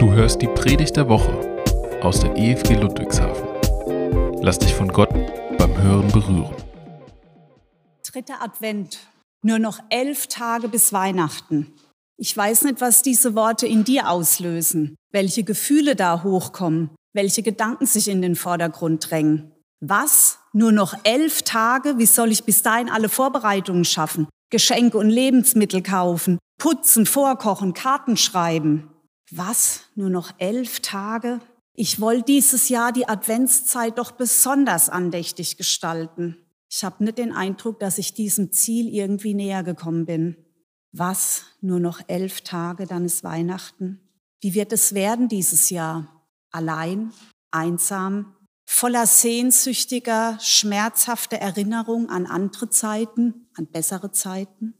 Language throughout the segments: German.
Du hörst die Predigt der Woche aus der EFG Ludwigshafen. Lass dich von Gott beim Hören berühren. Dritter Advent. Nur noch elf Tage bis Weihnachten. Ich weiß nicht, was diese Worte in dir auslösen, welche Gefühle da hochkommen, welche Gedanken sich in den Vordergrund drängen. Was? Nur noch elf Tage? Wie soll ich bis dahin alle Vorbereitungen schaffen? Geschenke und Lebensmittel kaufen, putzen, vorkochen, Karten schreiben. Was? Nur noch elf Tage? Ich wollte dieses Jahr die Adventszeit doch besonders andächtig gestalten. Ich habe nicht den Eindruck, dass ich diesem Ziel irgendwie näher gekommen bin. Was? Nur noch elf Tage, dann ist Weihnachten. Wie wird es werden dieses Jahr? Allein, einsam, voller sehnsüchtiger, schmerzhafter Erinnerung an andere Zeiten, an bessere Zeiten?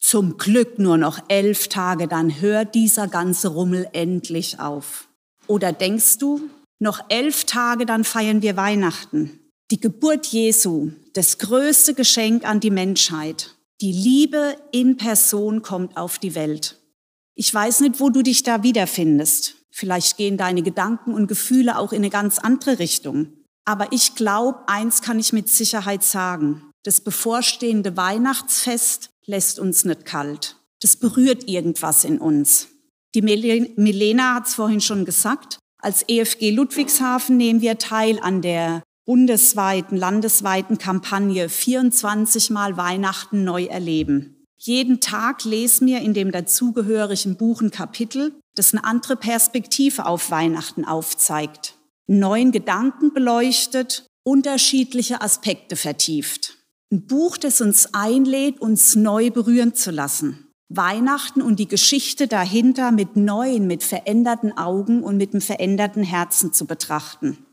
Zum Glück nur noch elf Tage, dann hört dieser ganze Rummel endlich auf. Oder denkst du, noch elf Tage, dann feiern wir Weihnachten. Die Geburt Jesu, das größte Geschenk an die Menschheit. Die Liebe in Person kommt auf die Welt. Ich weiß nicht, wo du dich da wiederfindest. Vielleicht gehen deine Gedanken und Gefühle auch in eine ganz andere Richtung. Aber ich glaube, eins kann ich mit Sicherheit sagen. Das bevorstehende Weihnachtsfest lässt uns nicht kalt. Das berührt irgendwas in uns. Die Milena hat es vorhin schon gesagt. Als EFG Ludwigshafen nehmen wir teil an der bundesweiten, landesweiten Kampagne 24 Mal Weihnachten neu erleben. Jeden Tag lesen wir in dem dazugehörigen Buch ein Kapitel, das eine andere Perspektive auf Weihnachten aufzeigt, neuen Gedanken beleuchtet, unterschiedliche Aspekte vertieft. Ein Buch, das uns einlädt, uns neu berühren zu lassen. Weihnachten und die Geschichte dahinter mit neuen, mit veränderten Augen und mit einem veränderten Herzen zu betrachten.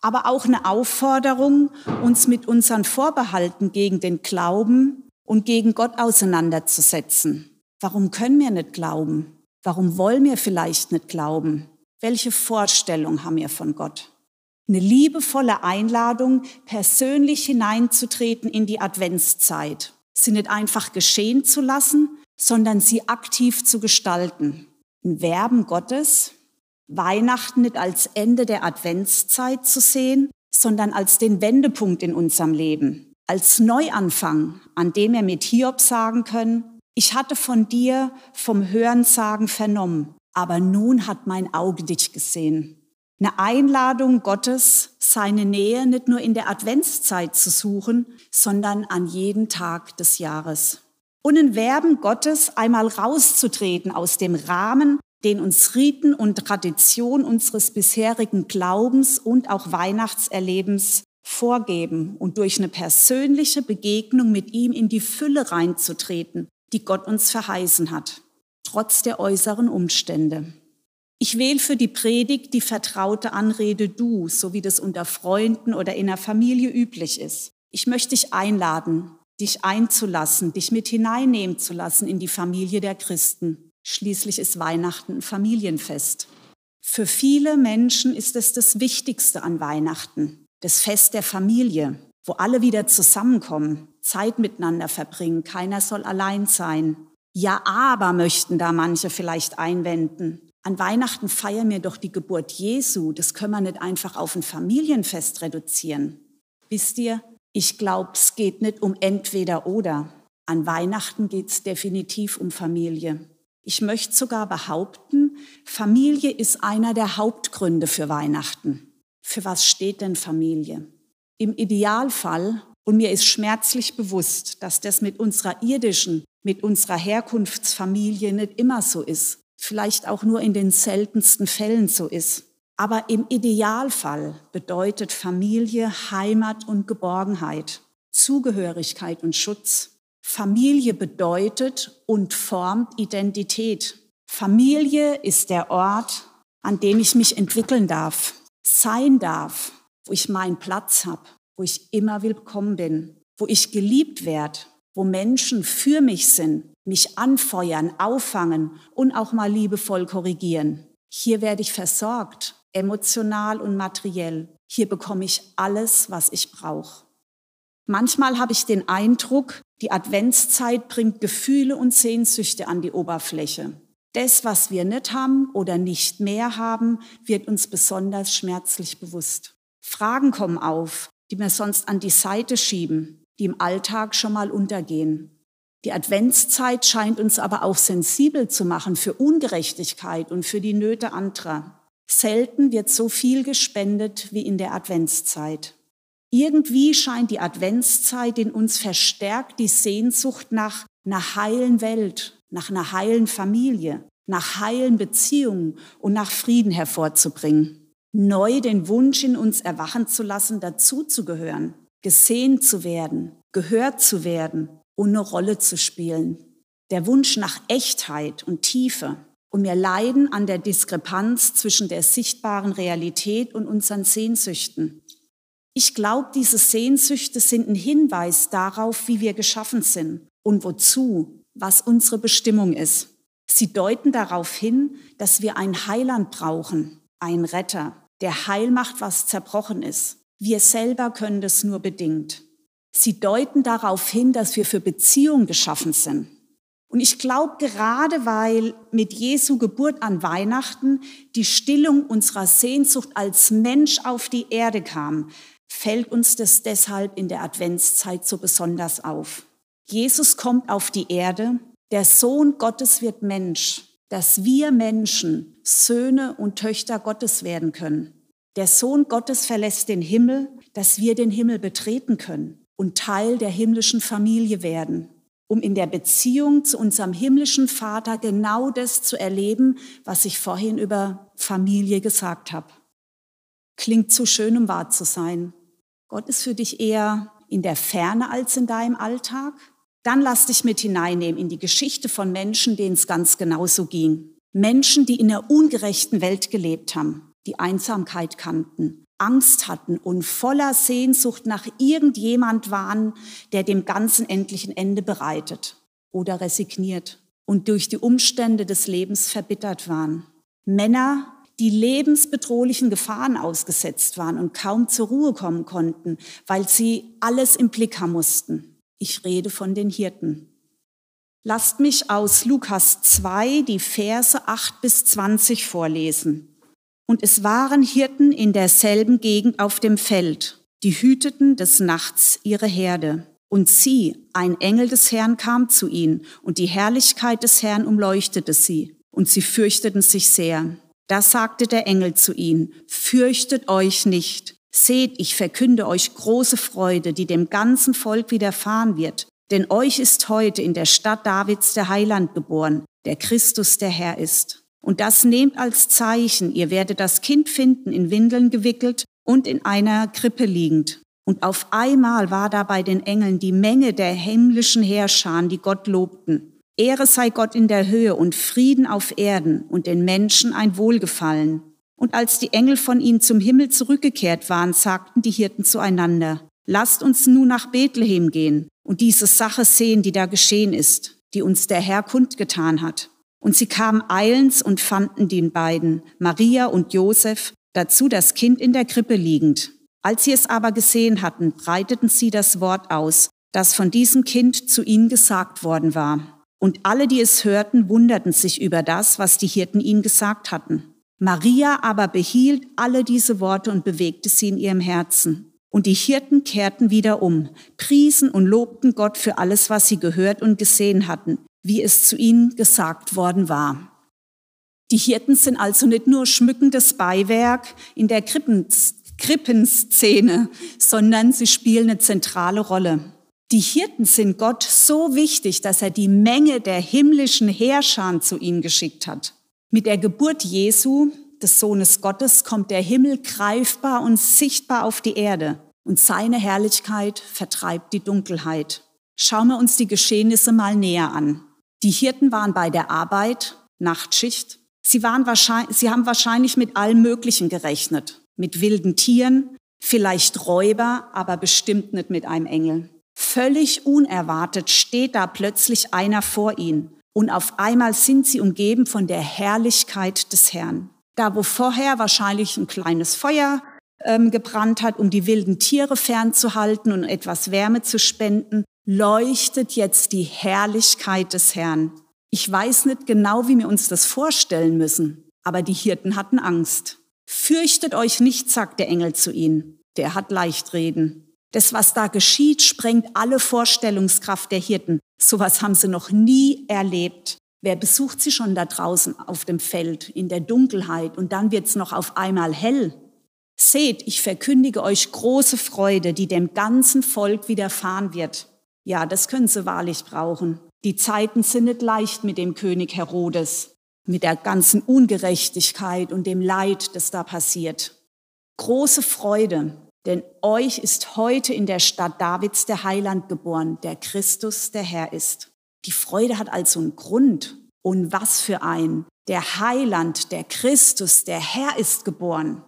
Aber auch eine Aufforderung, uns mit unseren Vorbehalten gegen den Glauben und gegen Gott auseinanderzusetzen. Warum können wir nicht glauben? Warum wollen wir vielleicht nicht glauben? Welche Vorstellung haben wir von Gott? Eine liebevolle Einladung, persönlich hineinzutreten in die Adventszeit. Sie nicht einfach geschehen zu lassen, sondern sie aktiv zu gestalten. Ein Werben Gottes, Weihnachten nicht als Ende der Adventszeit zu sehen, sondern als den Wendepunkt in unserem Leben, als Neuanfang, an dem wir mit Hiob sagen können, ich hatte von dir vom Hörensagen vernommen, aber nun hat mein Auge dich gesehen. Eine Einladung Gottes, seine Nähe nicht nur in der Adventszeit zu suchen, sondern an jeden Tag des Jahres. Und ein Werben Gottes, einmal rauszutreten aus dem Rahmen, den uns Riten und Tradition unseres bisherigen Glaubens und auch Weihnachtserlebens vorgeben und durch eine persönliche Begegnung mit ihm in die Fülle reinzutreten, die Gott uns verheißen hat, trotz der äußeren Umstände. Ich wähle für die Predigt die vertraute Anrede du, so wie das unter Freunden oder in der Familie üblich ist. Ich möchte dich einladen, dich einzulassen, dich mit hineinnehmen zu lassen in die Familie der Christen. Schließlich ist Weihnachten ein Familienfest. Für viele Menschen ist es das Wichtigste an Weihnachten, das Fest der Familie, wo alle wieder zusammenkommen, Zeit miteinander verbringen, keiner soll allein sein. Ja, aber möchten da manche vielleicht einwenden. An Weihnachten feiern wir doch die Geburt Jesu. Das können wir nicht einfach auf ein Familienfest reduzieren. Wisst ihr, ich glaube, es geht nicht um entweder oder. An Weihnachten geht es definitiv um Familie. Ich möchte sogar behaupten, Familie ist einer der Hauptgründe für Weihnachten. Für was steht denn Familie? Im Idealfall, und mir ist schmerzlich bewusst, dass das mit unserer irdischen, mit unserer Herkunftsfamilie nicht immer so ist, vielleicht auch nur in den seltensten Fällen so ist. Aber im Idealfall bedeutet Familie Heimat und Geborgenheit, Zugehörigkeit und Schutz. Familie bedeutet und formt Identität. Familie ist der Ort, an dem ich mich entwickeln darf, sein darf, wo ich meinen Platz habe, wo ich immer willkommen bin, wo ich geliebt werde, wo Menschen für mich sind, mich anfeuern, auffangen und auch mal liebevoll korrigieren. Hier werde ich versorgt, emotional und materiell. Hier bekomme ich alles, was ich brauche. Manchmal habe ich den Eindruck, die Adventszeit bringt Gefühle und Sehnsüchte an die Oberfläche. Das, was wir nicht haben oder nicht mehr haben, wird uns besonders schmerzlich bewusst. Fragen kommen auf, die wir sonst an die Seite schieben, die im Alltag schon mal untergehen. Die Adventszeit scheint uns aber auch sensibel zu machen für Ungerechtigkeit und für die Nöte anderer. Selten wird so viel gespendet wie in der Adventszeit. Irgendwie scheint die Adventszeit in uns verstärkt die Sehnsucht nach einer heilen Welt, nach einer heilen Familie, nach heilen Beziehungen und nach Frieden hervorzubringen. Neu den Wunsch in uns erwachen zu lassen, dazuzugehören, gesehen zu werden, gehört zu werden und eine Rolle zu spielen. Der Wunsch nach Echtheit und Tiefe. Und wir leiden an der Diskrepanz zwischen der sichtbaren Realität und unseren Sehnsüchten. Ich glaube, diese Sehnsüchte sind ein Hinweis darauf, wie wir geschaffen sind und wozu, was unsere Bestimmung ist. Sie deuten darauf hin, dass wir einen Heiland brauchen, einen Retter, der heil macht, was zerbrochen ist. Wir selber können das nur bedingt. Sie deuten darauf hin, dass wir für Beziehung geschaffen sind. Und ich glaube, gerade weil mit Jesu Geburt an Weihnachten die Stillung unserer Sehnsucht als Mensch auf die Erde kam, fällt uns das deshalb in der Adventszeit so besonders auf. Jesus kommt auf die Erde, der Sohn Gottes wird Mensch, dass wir Menschen Söhne und Töchter Gottes werden können. Der Sohn Gottes verlässt den Himmel, dass wir den Himmel betreten können und Teil der himmlischen Familie werden, um in der Beziehung zu unserem himmlischen Vater genau das zu erleben, was ich vorhin über Familie gesagt habe. Klingt zu schön, um wahr zu sein. Gott ist für dich eher in der Ferne als in deinem Alltag? Dann lass dich mit hineinnehmen in die Geschichte von Menschen, denen es ganz genauso ging. Menschen, die in einer ungerechten Welt gelebt haben, die Einsamkeit kannten, Angst hatten und voller Sehnsucht nach irgendjemand waren, der dem Ganzen endlich ein Ende bereitet oder resigniert und durch die Umstände des Lebens verbittert waren. Männer, die lebensbedrohlichen Gefahren ausgesetzt waren und kaum zur Ruhe kommen konnten, weil sie alles im Blick haben mussten. Ich rede von den Hirten. Lasst mich aus Lukas 2 die Verse 8 bis 20 vorlesen. Und es waren Hirten in derselben Gegend auf dem Feld, die hüteten des Nachts ihre Herde. Und sie, ein Engel des Herrn kam zu ihnen, und die Herrlichkeit des Herrn umleuchtete sie, und sie fürchteten sich sehr. Da sagte der Engel zu ihnen, fürchtet euch nicht. Seht, ich verkünde euch große Freude, die dem ganzen Volk widerfahren wird. Denn euch ist heute in der Stadt Davids der Heiland geboren, der Christus der Herr ist. Und das nehmt als Zeichen, ihr werdet das Kind finden, in Windeln gewickelt und in einer Krippe liegend. Und auf einmal war da bei den Engeln die Menge der himmlischen Heerscharen, die Gott lobten. Ehre sei Gott in der Höhe und Frieden auf Erden und den Menschen ein Wohlgefallen. Und als die Engel von ihnen zum Himmel zurückgekehrt waren, sagten die Hirten zueinander, lasst uns nun nach Bethlehem gehen und diese Sache sehen, die da geschehen ist, die uns der Herr kundgetan hat. Und sie kamen eilends und fanden den beiden, Maria und Josef, dazu das Kind in der Krippe liegend. Als sie es aber gesehen hatten, breiteten sie das Wort aus, das von diesem Kind zu ihnen gesagt worden war. Und alle, die es hörten, wunderten sich über das, was die Hirten ihnen gesagt hatten. Maria aber behielt alle diese Worte und bewegte sie in ihrem Herzen. Und die Hirten kehrten wieder um, priesen und lobten Gott für alles, was sie gehört und gesehen hatten, wie es zu ihnen gesagt worden war. Die Hirten sind also nicht nur schmückendes Beiwerk in der Krippenszene, sondern sie spielen eine zentrale Rolle. Die Hirten sind Gott so wichtig, dass er die Menge der himmlischen Heerscharen zu ihnen geschickt hat. Mit der Geburt Jesu, des Sohnes Gottes, kommt der Himmel greifbar und sichtbar auf die Erde und seine Herrlichkeit vertreibt die Dunkelheit. Schauen wir uns die Geschehnisse mal näher an. Die Hirten waren bei der Arbeit, Nachtschicht. Sie, waren wahrscheinlich, sie haben wahrscheinlich mit allem Möglichen gerechnet. Mit wilden Tieren, vielleicht Räuber, aber bestimmt nicht mit einem Engel. Völlig unerwartet steht da plötzlich einer vor ihnen und auf einmal sind sie umgeben von der Herrlichkeit des Herrn. Da, wo vorher wahrscheinlich ein kleines Feuer ähm, gebrannt hat, um die wilden Tiere fernzuhalten und etwas Wärme zu spenden, leuchtet jetzt die Herrlichkeit des Herrn. Ich weiß nicht genau, wie wir uns das vorstellen müssen, aber die Hirten hatten Angst. Fürchtet euch nicht, sagt der Engel zu ihnen. Der hat leicht reden. Das, was da geschieht, sprengt alle Vorstellungskraft der Hirten. Sowas haben sie noch nie erlebt. Wer besucht sie schon da draußen auf dem Feld in der Dunkelheit und dann wird's noch auf einmal hell? Seht, ich verkündige euch große Freude, die dem ganzen Volk widerfahren wird. Ja, das können sie wahrlich brauchen. Die Zeiten sind nicht leicht mit dem König Herodes, mit der ganzen Ungerechtigkeit und dem Leid, das da passiert. Große Freude, denn euch ist heute in der Stadt Davids der Heiland geboren, der Christus, der Herr ist. Die Freude hat also einen Grund. Und was für ein. Der Heiland, der Christus, der Herr ist geboren.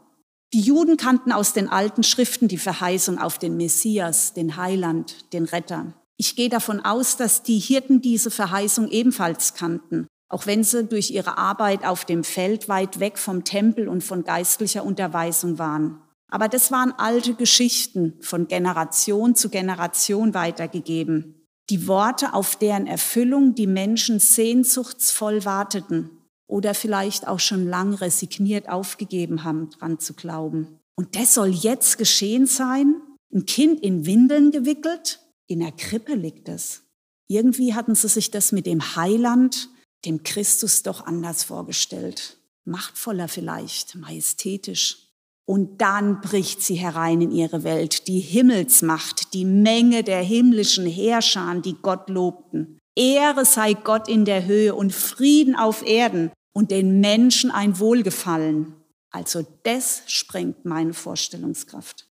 Die Juden kannten aus den alten Schriften die Verheißung auf den Messias, den Heiland, den Retter. Ich gehe davon aus, dass die Hirten diese Verheißung ebenfalls kannten, auch wenn sie durch ihre Arbeit auf dem Feld weit weg vom Tempel und von geistlicher Unterweisung waren. Aber das waren alte Geschichten, von Generation zu Generation weitergegeben die Worte, auf deren Erfüllung die Menschen sehnsuchtsvoll warteten oder vielleicht auch schon lang resigniert aufgegeben haben, dran zu glauben. Und das soll jetzt geschehen sein? Ein Kind in Windeln gewickelt? In der Krippe liegt es. Irgendwie hatten sie sich das mit dem Heiland, dem Christus doch anders vorgestellt. Machtvoller vielleicht, majestätisch. Und dann bricht sie herein in ihre Welt, die Himmelsmacht, die Menge der himmlischen Herrscher, die Gott lobten. Ehre sei Gott in der Höhe und Frieden auf Erden und den Menschen ein Wohlgefallen. Also das sprengt meine Vorstellungskraft.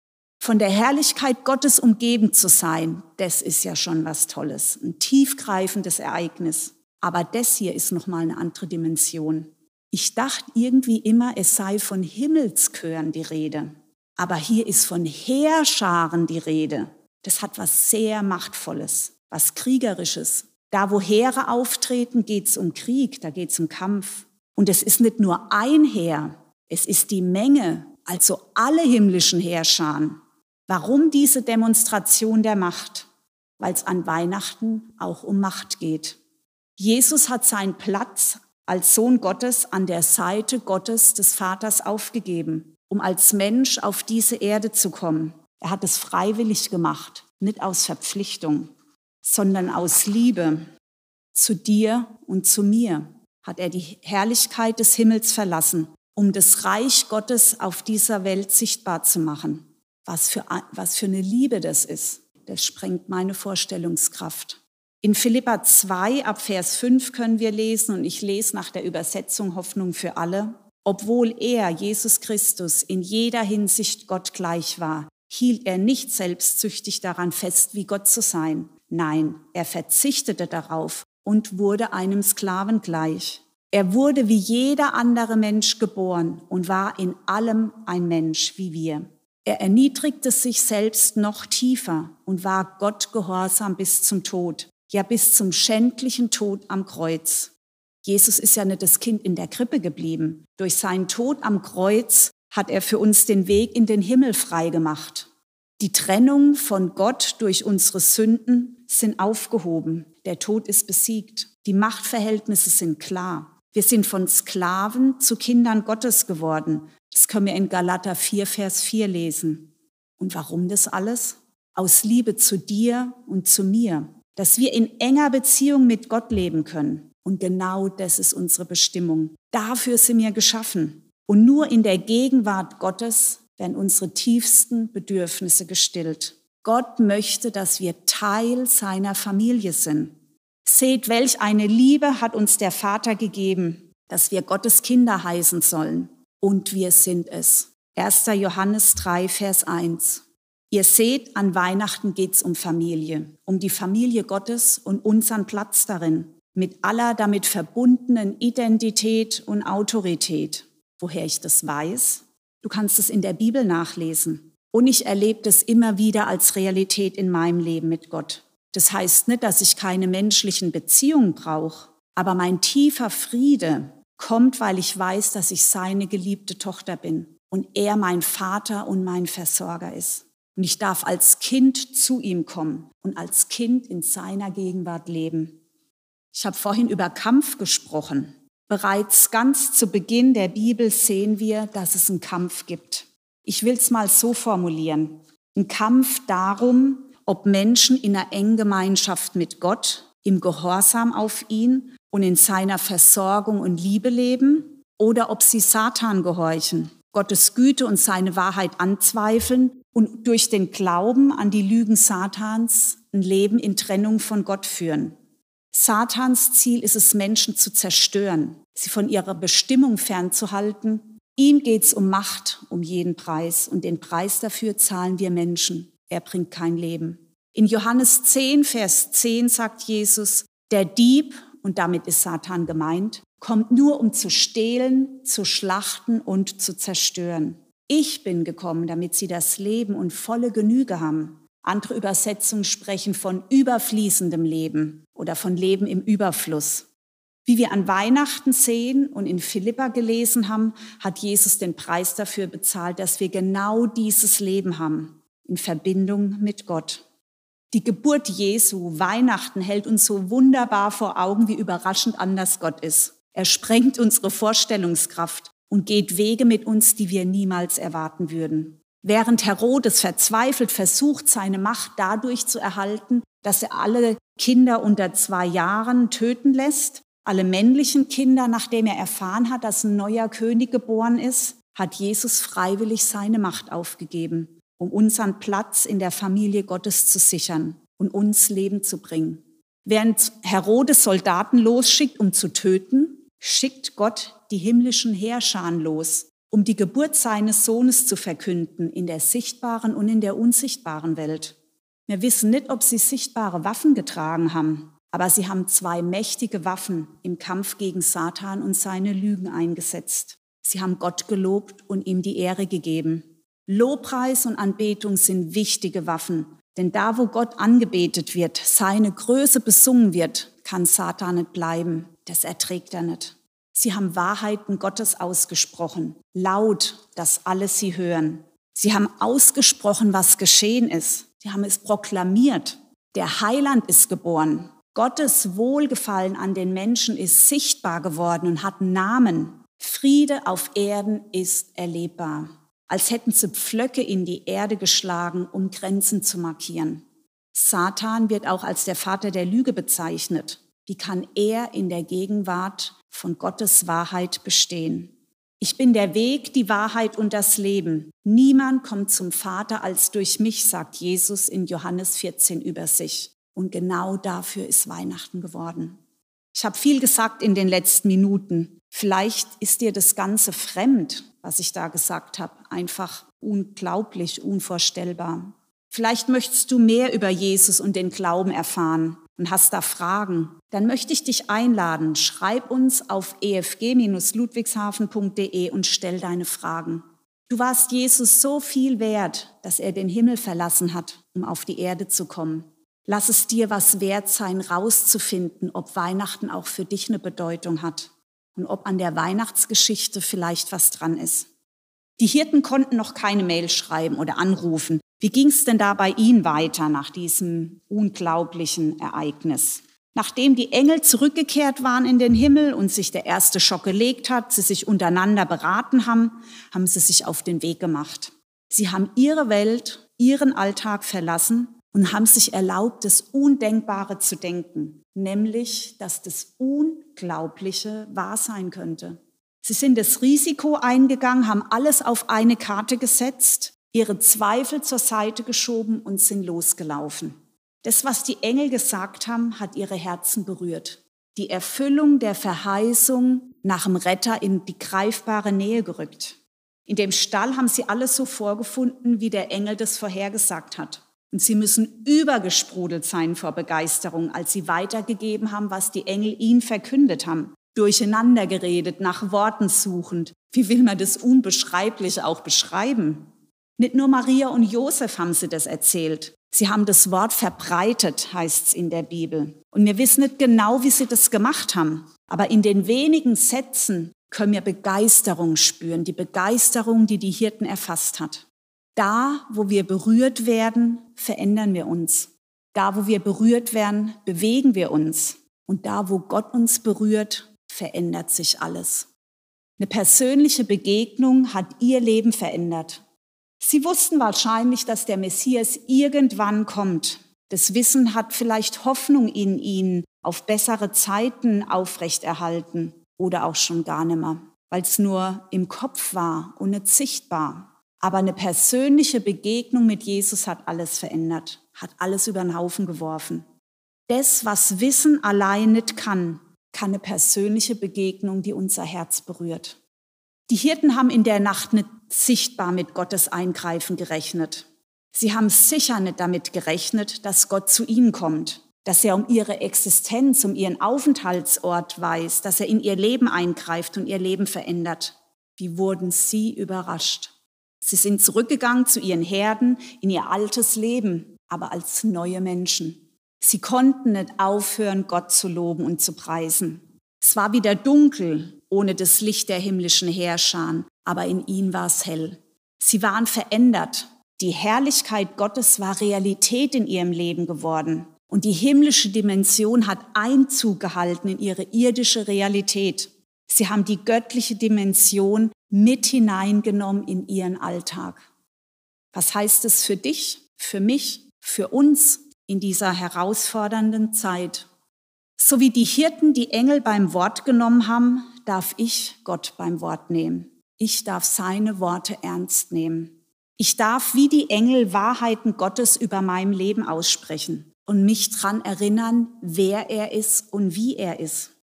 Von der Herrlichkeit Gottes umgeben zu sein, das ist ja schon was Tolles, ein tiefgreifendes Ereignis. Aber das hier ist noch mal eine andere Dimension. Ich dachte irgendwie immer, es sei von Himmelschören die Rede. Aber hier ist von Heerscharen die Rede. Das hat was sehr Machtvolles, was Kriegerisches. Da, wo Heere auftreten, geht es um Krieg, da geht es um Kampf. Und es ist nicht nur ein Heer, es ist die Menge, also alle himmlischen Heerscharen. Warum diese Demonstration der Macht? Weil es an Weihnachten auch um Macht geht. Jesus hat seinen Platz als Sohn Gottes an der Seite Gottes des Vaters aufgegeben, um als Mensch auf diese Erde zu kommen. Er hat es freiwillig gemacht, nicht aus Verpflichtung, sondern aus Liebe. Zu dir und zu mir hat er die Herrlichkeit des Himmels verlassen, um das Reich Gottes auf dieser Welt sichtbar zu machen. Was für, was für eine Liebe das ist, das sprengt meine Vorstellungskraft. In Philippa 2 ab Vers 5 können wir lesen, und ich lese nach der Übersetzung Hoffnung für alle, obwohl er, Jesus Christus, in jeder Hinsicht Gott gleich war, hielt er nicht selbstsüchtig daran fest, wie Gott zu sein. Nein, er verzichtete darauf und wurde einem Sklaven gleich. Er wurde wie jeder andere Mensch geboren und war in allem ein Mensch wie wir. Er erniedrigte sich selbst noch tiefer und war Gott gehorsam bis zum Tod, ja bis zum schändlichen Tod am Kreuz. Jesus ist ja nicht das Kind in der Krippe geblieben. Durch seinen Tod am Kreuz hat er für uns den Weg in den Himmel frei gemacht. Die Trennung von Gott durch unsere Sünden sind aufgehoben. Der Tod ist besiegt. Die Machtverhältnisse sind klar. Wir sind von Sklaven zu Kindern Gottes geworden. Das können wir in Galater 4, Vers 4 lesen. Und warum das alles? Aus Liebe zu dir und zu mir dass wir in enger Beziehung mit Gott leben können. Und genau das ist unsere Bestimmung. Dafür sind wir geschaffen. Und nur in der Gegenwart Gottes werden unsere tiefsten Bedürfnisse gestillt. Gott möchte, dass wir Teil seiner Familie sind. Seht, welch eine Liebe hat uns der Vater gegeben, dass wir Gottes Kinder heißen sollen. Und wir sind es. 1. Johannes 3, Vers 1. Ihr seht, an Weihnachten geht's um Familie, um die Familie Gottes und unseren Platz darin, mit aller damit verbundenen Identität und Autorität. Woher ich das weiß? Du kannst es in der Bibel nachlesen. Und ich erlebe das immer wieder als Realität in meinem Leben mit Gott. Das heißt nicht, dass ich keine menschlichen Beziehungen brauche, aber mein tiefer Friede kommt, weil ich weiß, dass ich seine geliebte Tochter bin und er mein Vater und mein Versorger ist. Und ich darf als Kind zu ihm kommen und als Kind in seiner Gegenwart leben. Ich habe vorhin über Kampf gesprochen. Bereits ganz zu Beginn der Bibel sehen wir, dass es einen Kampf gibt. Ich will es mal so formulieren. Ein Kampf darum, ob Menschen in einer engen Gemeinschaft mit Gott, im Gehorsam auf ihn und in seiner Versorgung und Liebe leben oder ob sie Satan gehorchen, Gottes Güte und seine Wahrheit anzweifeln und durch den Glauben an die Lügen Satans ein Leben in Trennung von Gott führen. Satans Ziel ist es, Menschen zu zerstören, sie von ihrer Bestimmung fernzuhalten. Ihm geht's um Macht, um jeden Preis. Und den Preis dafür zahlen wir Menschen. Er bringt kein Leben. In Johannes 10, Vers 10 sagt Jesus, der Dieb, und damit ist Satan gemeint, kommt nur um zu stehlen, zu schlachten und zu zerstören. Ich bin gekommen, damit sie das Leben und volle Genüge haben. Andere Übersetzungen sprechen von überfließendem Leben oder von Leben im Überfluss. Wie wir an Weihnachten sehen und in Philippa gelesen haben, hat Jesus den Preis dafür bezahlt, dass wir genau dieses Leben haben, in Verbindung mit Gott. Die Geburt Jesu, Weihnachten, hält uns so wunderbar vor Augen, wie überraschend anders Gott ist. Er sprengt unsere Vorstellungskraft und geht Wege mit uns, die wir niemals erwarten würden. Während Herodes verzweifelt versucht, seine Macht dadurch zu erhalten, dass er alle Kinder unter zwei Jahren töten lässt, alle männlichen Kinder, nachdem er erfahren hat, dass ein neuer König geboren ist, hat Jesus freiwillig seine Macht aufgegeben, um unseren Platz in der Familie Gottes zu sichern und uns Leben zu bringen. Während Herodes Soldaten losschickt, um zu töten, schickt Gott die himmlischen Heerscharen los, um die Geburt seines Sohnes zu verkünden in der sichtbaren und in der unsichtbaren Welt. Wir wissen nicht, ob sie sichtbare Waffen getragen haben, aber sie haben zwei mächtige Waffen im Kampf gegen Satan und seine Lügen eingesetzt. Sie haben Gott gelobt und ihm die Ehre gegeben. Lobpreis und Anbetung sind wichtige Waffen, denn da, wo Gott angebetet wird, seine Größe besungen wird, kann Satan nicht bleiben. Das erträgt er nicht. Sie haben Wahrheiten Gottes ausgesprochen, laut, dass alle sie hören. Sie haben ausgesprochen, was geschehen ist. Sie haben es proklamiert. Der Heiland ist geboren. Gottes Wohlgefallen an den Menschen ist sichtbar geworden und hat Namen. Friede auf Erden ist erlebbar. Als hätten sie Pflöcke in die Erde geschlagen, um Grenzen zu markieren. Satan wird auch als der Vater der Lüge bezeichnet. Wie kann er in der Gegenwart von Gottes Wahrheit bestehen? Ich bin der Weg, die Wahrheit und das Leben. Niemand kommt zum Vater als durch mich, sagt Jesus in Johannes 14 über sich. Und genau dafür ist Weihnachten geworden. Ich habe viel gesagt in den letzten Minuten. Vielleicht ist dir das Ganze fremd, was ich da gesagt habe. Einfach unglaublich, unvorstellbar. Vielleicht möchtest du mehr über Jesus und den Glauben erfahren und hast da Fragen, dann möchte ich dich einladen. Schreib uns auf efg-ludwigshafen.de und stell deine Fragen. Du warst Jesus so viel wert, dass er den Himmel verlassen hat, um auf die Erde zu kommen. Lass es dir was wert sein, rauszufinden, ob Weihnachten auch für dich eine Bedeutung hat und ob an der Weihnachtsgeschichte vielleicht was dran ist. Die Hirten konnten noch keine Mail schreiben oder anrufen. Wie ging es denn da bei Ihnen weiter nach diesem unglaublichen Ereignis? Nachdem die Engel zurückgekehrt waren in den Himmel und sich der erste Schock gelegt hat, sie sich untereinander beraten haben, haben sie sich auf den Weg gemacht. Sie haben ihre Welt, ihren Alltag verlassen und haben sich erlaubt, das Undenkbare zu denken, nämlich, dass das Unglaubliche wahr sein könnte. Sie sind das Risiko eingegangen, haben alles auf eine Karte gesetzt ihre Zweifel zur Seite geschoben und sind losgelaufen. Das, was die Engel gesagt haben, hat ihre Herzen berührt. Die Erfüllung der Verheißung nach dem Retter in die greifbare Nähe gerückt. In dem Stall haben sie alles so vorgefunden, wie der Engel das vorhergesagt hat. Und sie müssen übergesprudelt sein vor Begeisterung, als sie weitergegeben haben, was die Engel ihnen verkündet haben. Durcheinander geredet, nach Worten suchend. Wie will man das Unbeschreibliche auch beschreiben? Nicht nur Maria und Josef haben sie das erzählt. Sie haben das Wort verbreitet, heißt es in der Bibel. Und wir wissen nicht genau, wie sie das gemacht haben. Aber in den wenigen Sätzen können wir Begeisterung spüren, die Begeisterung, die die Hirten erfasst hat. Da, wo wir berührt werden, verändern wir uns. Da, wo wir berührt werden, bewegen wir uns. Und da, wo Gott uns berührt, verändert sich alles. Eine persönliche Begegnung hat ihr Leben verändert. Sie wussten wahrscheinlich, dass der Messias irgendwann kommt. Das Wissen hat vielleicht Hoffnung in ihnen auf bessere Zeiten aufrechterhalten oder auch schon gar nimmer, weil es nur im Kopf war und nicht sichtbar. Aber eine persönliche Begegnung mit Jesus hat alles verändert, hat alles über den Haufen geworfen. Das, was Wissen allein nicht kann, kann eine persönliche Begegnung, die unser Herz berührt. Die Hirten haben in der Nacht nicht sichtbar mit Gottes Eingreifen gerechnet. Sie haben sicher nicht damit gerechnet, dass Gott zu ihnen kommt, dass er um ihre Existenz, um ihren Aufenthaltsort weiß, dass er in ihr Leben eingreift und ihr Leben verändert. Wie wurden sie überrascht? Sie sind zurückgegangen zu ihren Herden in ihr altes Leben, aber als neue Menschen. Sie konnten nicht aufhören, Gott zu loben und zu preisen. Es war wieder dunkel, ohne das Licht der himmlischen Herrscher, aber in ihnen war es hell. Sie waren verändert. Die Herrlichkeit Gottes war Realität in ihrem Leben geworden. Und die himmlische Dimension hat Einzug gehalten in ihre irdische Realität. Sie haben die göttliche Dimension mit hineingenommen in ihren Alltag. Was heißt es für dich, für mich, für uns in dieser herausfordernden Zeit? So wie die Hirten die Engel beim Wort genommen haben, darf ich Gott beim Wort nehmen. Ich darf seine Worte ernst nehmen. Ich darf wie die Engel Wahrheiten Gottes über meinem Leben aussprechen und mich dran erinnern, wer er ist und wie er ist.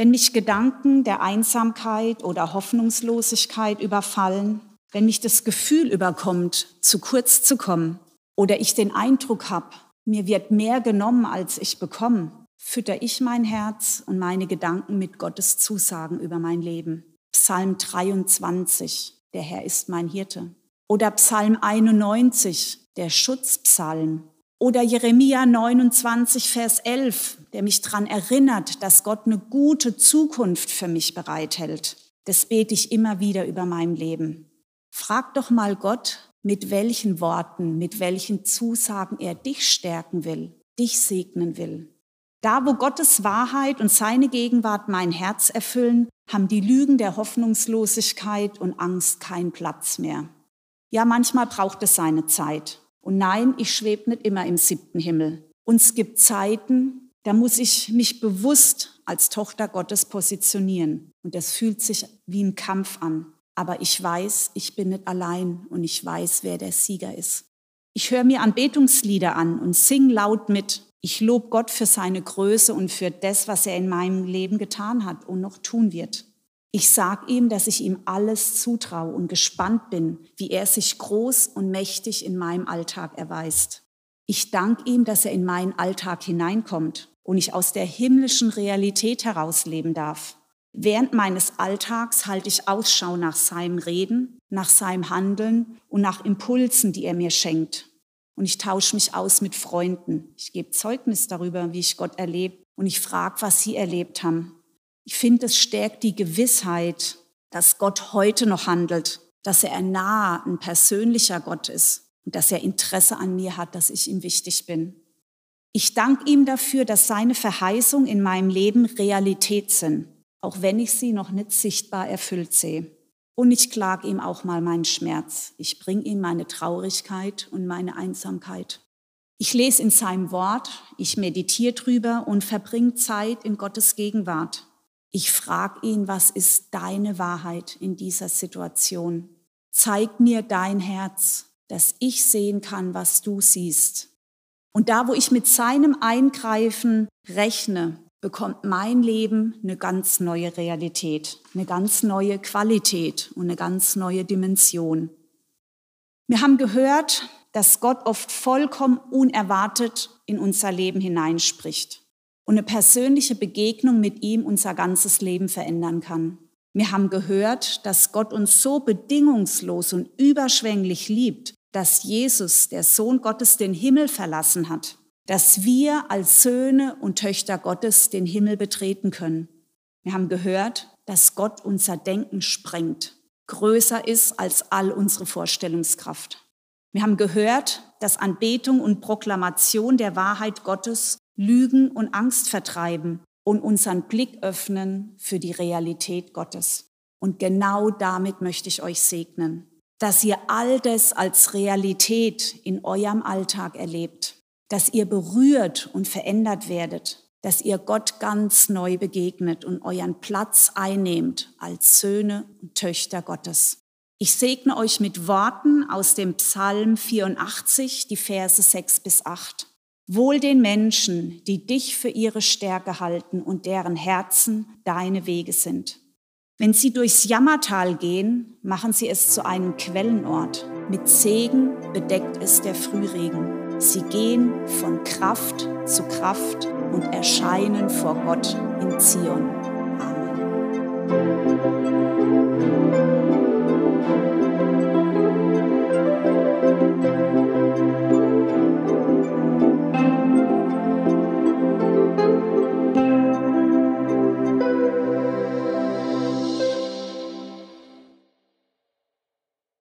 Wenn mich Gedanken der Einsamkeit oder Hoffnungslosigkeit überfallen, wenn mich das Gefühl überkommt, zu kurz zu kommen oder ich den Eindruck habe, mir wird mehr genommen, als ich bekomme, fütter ich mein Herz und meine Gedanken mit Gottes Zusagen über mein Leben. Psalm 23, der Herr ist mein Hirte. Oder Psalm 91, der Schutzpsalm. Oder Jeremia 29, Vers 11, der mich daran erinnert, dass Gott eine gute Zukunft für mich bereithält. Das bete ich immer wieder über mein Leben. Frag doch mal Gott, mit welchen Worten, mit welchen Zusagen er dich stärken will, dich segnen will. Da, wo Gottes Wahrheit und seine Gegenwart mein Herz erfüllen, haben die Lügen der Hoffnungslosigkeit und Angst keinen Platz mehr. Ja, manchmal braucht es seine Zeit. Und nein, ich schwebe nicht immer im siebten Himmel. Und es gibt Zeiten, da muss ich mich bewusst als Tochter Gottes positionieren. Und das fühlt sich wie ein Kampf an. Aber ich weiß, ich bin nicht allein und ich weiß, wer der Sieger ist. Ich höre mir Anbetungslieder an und sing laut mit. Ich lobe Gott für seine Größe und für das, was er in meinem Leben getan hat und noch tun wird. Ich sage ihm, dass ich ihm alles zutraue und gespannt bin, wie er sich groß und mächtig in meinem Alltag erweist. Ich danke ihm, dass er in meinen Alltag hineinkommt und ich aus der himmlischen Realität herausleben darf. Während meines Alltags halte ich Ausschau nach seinem Reden, nach seinem Handeln und nach Impulsen, die er mir schenkt und ich tausche mich aus mit Freunden. Ich gebe Zeugnis darüber, wie ich Gott erlebe und ich frage, was sie erlebt haben. Ich finde, es stärkt die Gewissheit, dass Gott heute noch handelt, dass er ein naher, ein persönlicher Gott ist und dass er Interesse an mir hat, dass ich ihm wichtig bin. Ich danke ihm dafür, dass seine Verheißungen in meinem Leben Realität sind, auch wenn ich sie noch nicht sichtbar erfüllt sehe. Und ich klage ihm auch mal meinen Schmerz. Ich bringe ihm meine Traurigkeit und meine Einsamkeit. Ich lese in seinem Wort, ich meditiere drüber und verbringe Zeit in Gottes Gegenwart. Ich frage ihn, was ist deine Wahrheit in dieser Situation? Zeig mir dein Herz, dass ich sehen kann, was du siehst. Und da, wo ich mit seinem Eingreifen rechne, bekommt mein Leben eine ganz neue Realität, eine ganz neue Qualität und eine ganz neue Dimension. Wir haben gehört, dass Gott oft vollkommen unerwartet in unser Leben hineinspricht und eine persönliche Begegnung mit ihm unser ganzes Leben verändern kann. Wir haben gehört, dass Gott uns so bedingungslos und überschwänglich liebt, dass Jesus, der Sohn Gottes, den Himmel verlassen hat dass wir als Söhne und Töchter Gottes den Himmel betreten können. Wir haben gehört, dass Gott unser Denken sprengt, größer ist als all unsere Vorstellungskraft. Wir haben gehört, dass Anbetung und Proklamation der Wahrheit Gottes Lügen und Angst vertreiben und unseren Blick öffnen für die Realität Gottes. Und genau damit möchte ich euch segnen, dass ihr all das als Realität in eurem Alltag erlebt, dass ihr berührt und verändert werdet, dass ihr Gott ganz neu begegnet und euren Platz einnehmt als Söhne und Töchter Gottes. Ich segne euch mit Worten aus dem Psalm 84, die Verse 6 bis 8. Wohl den Menschen, die dich für ihre Stärke halten und deren Herzen deine Wege sind. Wenn sie durchs Jammertal gehen, machen sie es zu einem Quellenort. Mit Segen bedeckt es der Frühregen. Sie gehen von Kraft zu Kraft und erscheinen vor Gott in Zion. Amen.